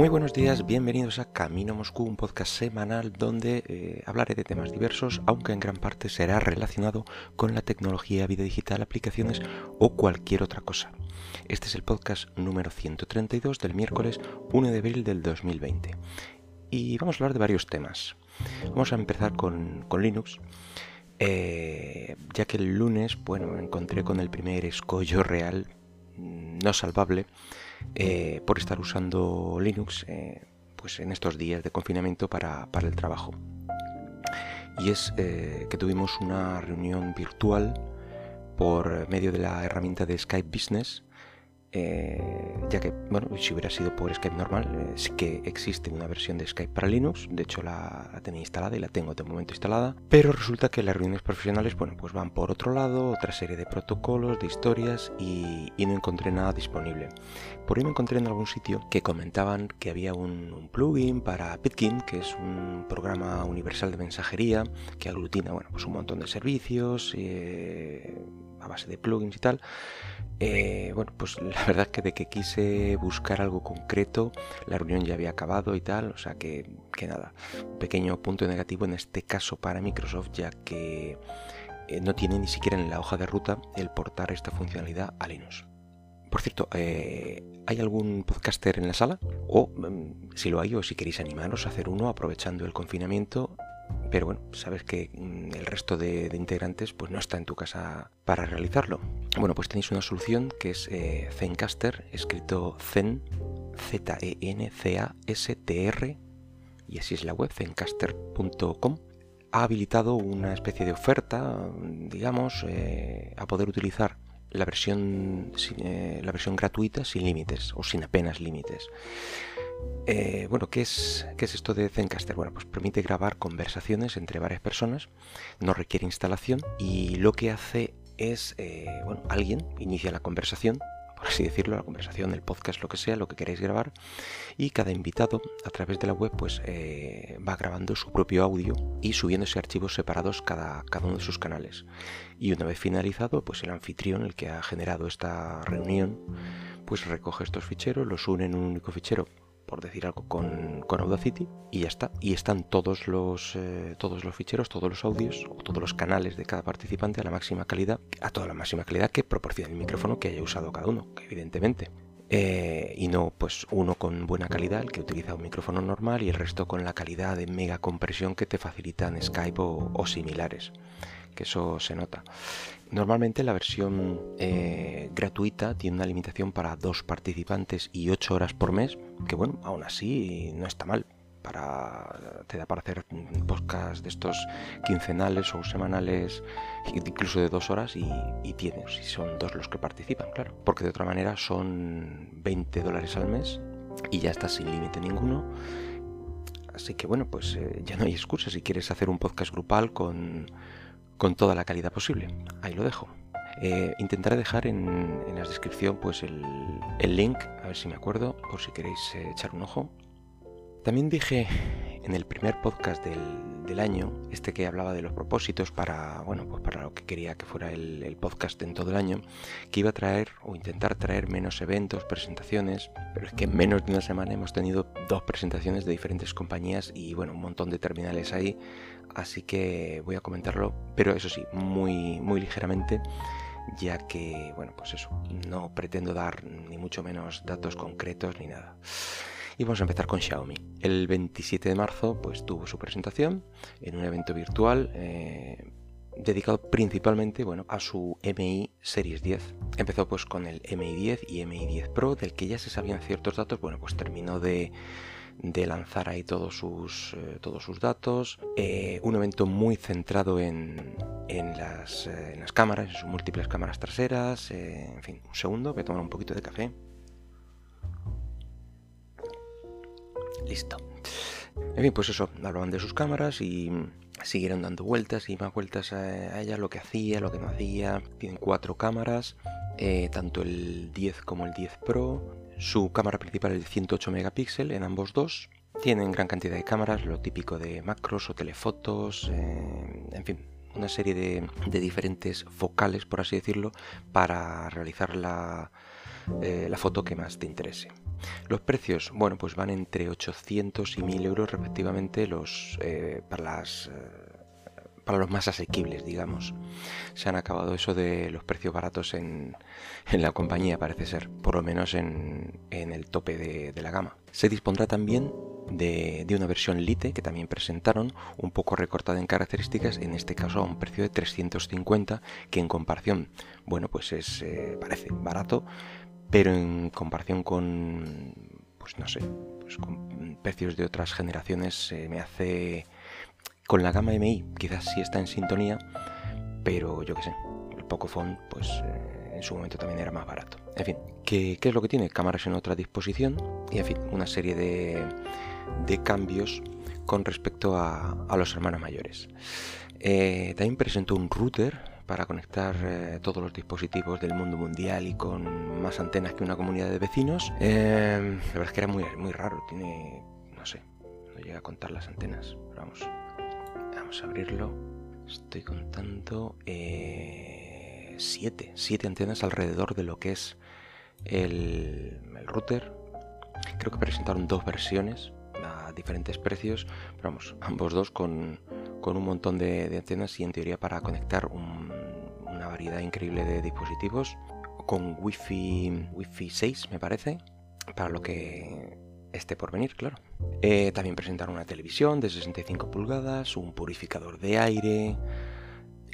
Muy buenos días, bienvenidos a Camino Moscú, un podcast semanal donde eh, hablaré de temas diversos, aunque en gran parte será relacionado con la tecnología, vida digital, aplicaciones o cualquier otra cosa. Este es el podcast número 132 del miércoles 1 de abril del 2020. Y vamos a hablar de varios temas. Vamos a empezar con, Linux. Eh, ya que el lunes, bueno, me encontré con el primer escollo real no salvable eh, por estar usando Linux eh, pues en estos días de confinamiento para, el trabajo. Y es eh, que tuvimos una reunión virtual por medio de la herramienta de Skype Business eh, ya que, bueno, si hubiera sido por Skype normal, eh, sí que existe una versión de Skype para Linux, de hecho la, tenía instalada y la tengo de momento instalada, pero resulta que las reuniones profesionales, bueno, pues van por otro lado, otra serie de protocolos, de historias y, no encontré nada disponible. Por ahí me encontré en algún sitio que comentaban que había un, plugin para Pitkin, que es un programa universal de mensajería que aglutina, bueno, pues un montón de servicios eh, a base de plugins y tal, eh, bueno, pues la verdad es que de que quise buscar algo concreto, la reunión ya había acabado y tal, o sea que, que nada, pequeño punto negativo en este caso para Microsoft, ya que eh, no tiene ni siquiera en la hoja de ruta el portar esta funcionalidad a Linux. Por cierto, eh, ¿hay algún podcaster en la sala? O mm, si lo hay, o si queréis animaros a hacer uno aprovechando el confinamiento, pero bueno, sabes que mm, el resto de, integrantes pues no está en tu casa para realizarlo. Bueno, pues tenéis una solución que es eh, Zencaster, escrito Zen, Z-E-N-C-A-S-T-R, y así es la web, zencaster.com. Ha habilitado una especie de oferta, digamos, eh, a poder utilizar eh, la versión gratuita sin límites o sin apenas límites. Eh, bueno, ¿qué es, ¿qué es esto de Zencaster? Bueno, pues permite grabar conversaciones entre varias personas, no requiere instalación y lo que hace es, eh, bueno, alguien inicia la conversación, por así decirlo, la conversación, el podcast, lo que sea, lo que queréis grabar, y cada invitado a través de la web pues eh, va grabando su propio audio y subiéndose archivos separados cada, cada uno de sus canales. Y una vez finalizado, pues el anfitrión, el que ha generado esta reunión, pues recoge estos ficheros, los une en un único fichero por decir algo, con, Audacity y ya está. Y están todos los, eh, todos los ficheros, todos los audios o todos los canales de cada participante a la máxima calidad, a toda la máxima calidad que proporciona el micrófono que haya usado cada uno, evidentemente. Eh, y no pues uno con buena calidad, el que utiliza un micrófono normal y el resto con la calidad de mega compresión que te facilitan Skype o similares eso se nota. Normalmente la versión eh, gratuita tiene una limitación para dos participantes y ocho horas por mes, que bueno, aún así no está mal. Para, te da para hacer podcasts de estos quincenales o semanales, incluso de dos horas, y, y tienes, si son dos los que participan, claro. Porque de otra manera son 20 dólares al mes y ya estás sin límite ninguno. Así que bueno, pues eh, ya no hay excusa si quieres hacer un podcast grupal con con toda la calidad posible. Ahí lo dejo. Eh, intentaré dejar en, la descripción pues el, link, a ver si me acuerdo, por si queréis eh, echar un ojo. También dije en el primer podcast del, año, este que hablaba de los propósitos para, bueno, pues para lo que quería que fuera el, el, podcast en todo el año, que iba a traer o intentar traer menos eventos, presentaciones, pero es que en menos de una semana hemos tenido dos presentaciones de diferentes compañías y bueno, un montón de terminales ahí, así que voy a comentarlo, pero eso sí, muy, muy ligeramente ya que, bueno, pues eso, no pretendo dar ni mucho menos datos concretos ni nada. Y vamos a empezar con Xiaomi. El 27 de marzo, pues tuvo su presentación en un evento virtual eh, dedicado principalmente, bueno, a su MI Series 10. Empezó pues con el MI 10 y MI 10 Pro, del que ya se sabían ciertos datos, bueno, pues terminó de de lanzar ahí todos sus, eh, todos sus datos. Eh, un evento muy centrado en, en, las, en, las, cámaras, en sus múltiples cámaras traseras. en fin, un segundo, voy a tomar un poquito de café. Listo. En fin, pues eso, hablaban de sus cámaras y siguieron dando vueltas y más vueltas a, ella, lo que hacía, lo que no hacía. Tienen cuatro cámaras, tanto el 10 como el 10 Pro, su cámara principal es de 108 megapíxeles en ambos dos. Tienen gran cantidad de cámaras, lo típico de macros o telefotos, eh, en fin, una serie de, diferentes focales, por así decirlo, para realizar la, eh, la foto que más te interese. Los precios, bueno, pues van entre 800 y 1000 euros respectivamente los, eh, para, las, eh, para los más asequibles, digamos. Se han acabado eso de los precios baratos en, la compañía, parece ser, por lo menos en, el tope de, la gama. Se dispondrá también de, una versión Lite que también presentaron, un poco recortada en características, en este caso a un precio de 350, que en comparación, bueno, pues es, eh, parece barato, pero en comparación con, pues no sé, pues con precios de otras generaciones me hace... Con la gama MI quizás sí está en sintonía, pero yo qué sé, el Pocophone pues eh, en su momento también era más barato. En fin, ¿qué, ¿qué, es lo que tiene? Cámaras en otra disposición y en fin, una serie de, de cambios con respecto a, a los hermanos mayores. Eh, también presentó un router para conectar eh, todos los dispositivos del mundo mundial y con más antenas que una comunidad de vecinos. Em, la verdad es que era muy, muy raro, tiene, no sé, no llega a contar las antenas. Vamos, vamos a abrirlo. Estoy contando eh, siete, siete antenas alrededor de lo que es el, router. Creo que presentaron dos versiones a diferentes precios, vamos, ambos dos con, con un montón de, antenas y en teoría para conectar un, variedad increíble de dispositivos con Wi-Fi, Wi-Fi 6 me parece, para lo que esté por venir, claro. Eh, también presentaron una televisión de 65 pulgadas, un purificador de aire,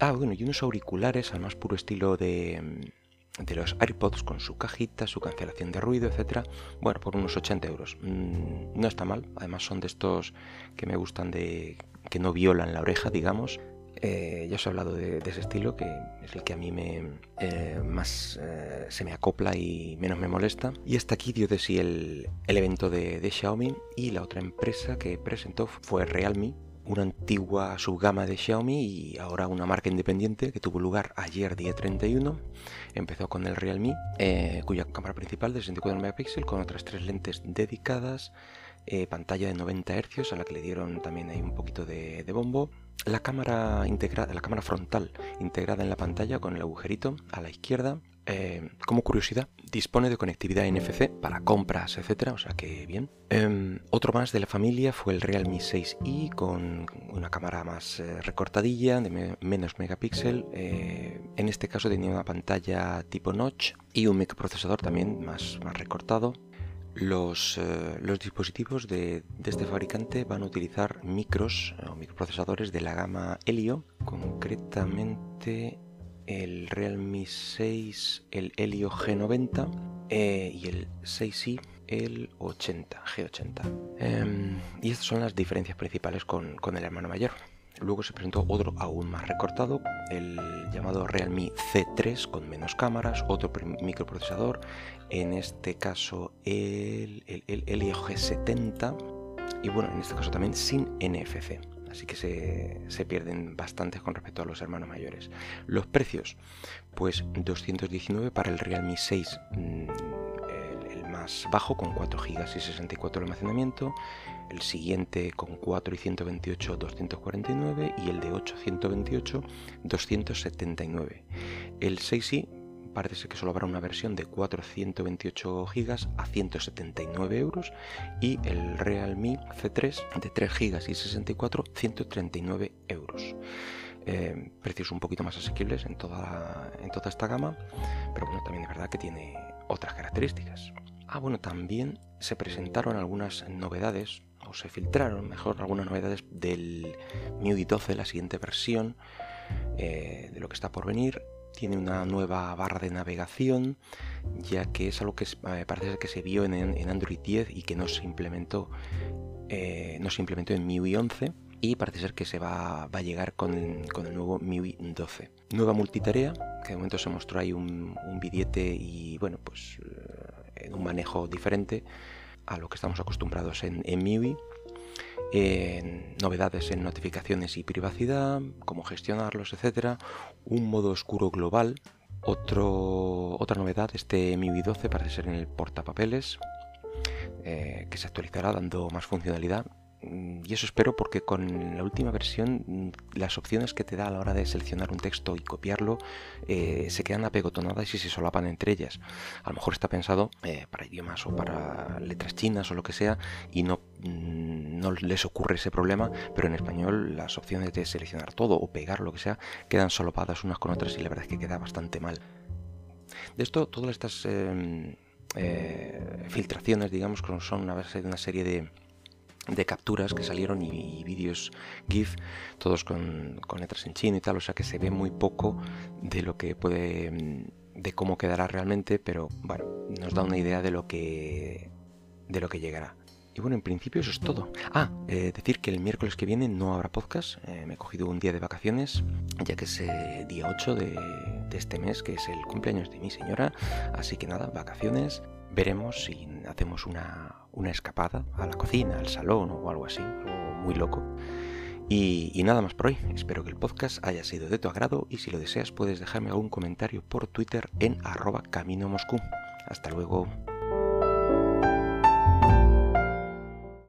ah bueno, y unos auriculares al más puro estilo de, de los AirPods con su cajita, su cancelación de ruido, etcétera. Bueno, por unos 80 euros. Mm, no está mal. Además son de estos que me gustan de que no violan la oreja, digamos. Eh, ya os he hablado de, ese estilo, que es el que a mí me, eh, más eh, se me acopla y menos me molesta. Y hasta aquí dio de sí el, evento de, Xiaomi y la otra empresa que presentó fue Realme, una antigua subgama de Xiaomi y ahora una marca independiente que tuvo lugar ayer día 31. Empezó con el Realme, cuya cámara principal de 64 megapíxeles con otras tres lentes dedicadas, pantalla de 90 Hz a la que le dieron también ahí un poquito de bombo la cámara integrada, la cámara frontal integrada en la pantalla con el agujerito a la izquierda. Eh, como curiosidad, dispone de conectividad NFC para compras, etcétera, o sea que bien. Em, otro más de la familia fue el Realme 6i con una cámara más eh, recortadilla, de menos megapíxel. Eh, en este caso tenía una pantalla tipo notch y un microprocesador también más, más recortado. Los, eh, los dispositivos de, este fabricante van a utilizar micros o microprocesadores de la gama Helio, concretamente el Realme 6, el Helio G90 eh, y el 6i, el 80, G80. Em, y estas son las diferencias principales con el hermano mayor. Luego se presentó otro aún más recortado, el llamado Realme C3 con menos cámaras, otro microprocesador, en este caso el, el, el G70 y bueno, en este caso también sin NFC. Así que se, pierden bastante con respecto a los hermanos mayores. Los precios, pues 219 para el Realme 6 más bajo con 4 GB y 64 de almacenamiento, el siguiente con 4 y 128 249 y el de 8 128 279. El 6i parece que solo habrá una versión de 4 128 GB a 179 euros y el Realme C3 de 3 GB y 64 139 euros. Eh, precios un poquito más asequibles en toda esta gama, pero bueno, también es verdad que tiene otras características. Ah, bueno, también se presentaron algunas novedades, o se filtraron mejor algunas novedades del MIUI 12, la siguiente versión eh, de lo que está por venir. Tiene una nueva barra de navegación, ya que es algo que eh, parece que se vio en, Android 10 y que no se implementó, eh, no se implementó en MIUI 11 y parece ser que se va, a llegar con, el nuevo MIUI 12. Nueva multitarea, que de momento se mostró ahí un, un y bueno, pues en un manejo diferente a lo que estamos acostumbrados en, en MIUI. novedades en notificaciones y privacidad, cómo gestionarlos, etcétera, un modo oscuro global, otro, otra novedad, este MIUI 12 parece ser en el portapapeles, eh, que se actualizará dando más funcionalidad. Mm, y eso espero porque con la última versión mm, las opciones que te da a la hora de seleccionar un texto y copiarlo eh, se quedan apegotonadas y se solapan entre ellas. A lo mejor está pensado eh, para idiomas o para letras chinas o lo que sea y no, mm, no les ocurre ese problema, pero en español las opciones de seleccionar todo o pegar lo que sea quedan solapadas unas con otras y la verdad es que queda bastante mal. De esto, todas estas em, eh, filtraciones, digamos, son base de una serie de de capturas que salieron y, vídeos GIF, todos con, letras en chino y tal, o sea que se ve muy poco de lo que puede, mm, de cómo quedará realmente, pero bueno, nos da una idea de lo que, de lo que llegará. Y bueno, en principio eso es todo. Ah, eh, decir que el miércoles que viene no habrá podcast. Eh, me he cogido un día de vacaciones, ya que es eh, día 8 de, de, este mes, que es el cumpleaños de mi señora. Así que nada, vacaciones. Veremos si hacemos una, una escapada a la cocina, al salón o algo así, algo muy loco. Y, nada más por hoy. Espero que el podcast haya sido de tu agrado y si lo deseas puedes dejarme algún comentario por Twitter en arroba camino moscú. Hasta luego.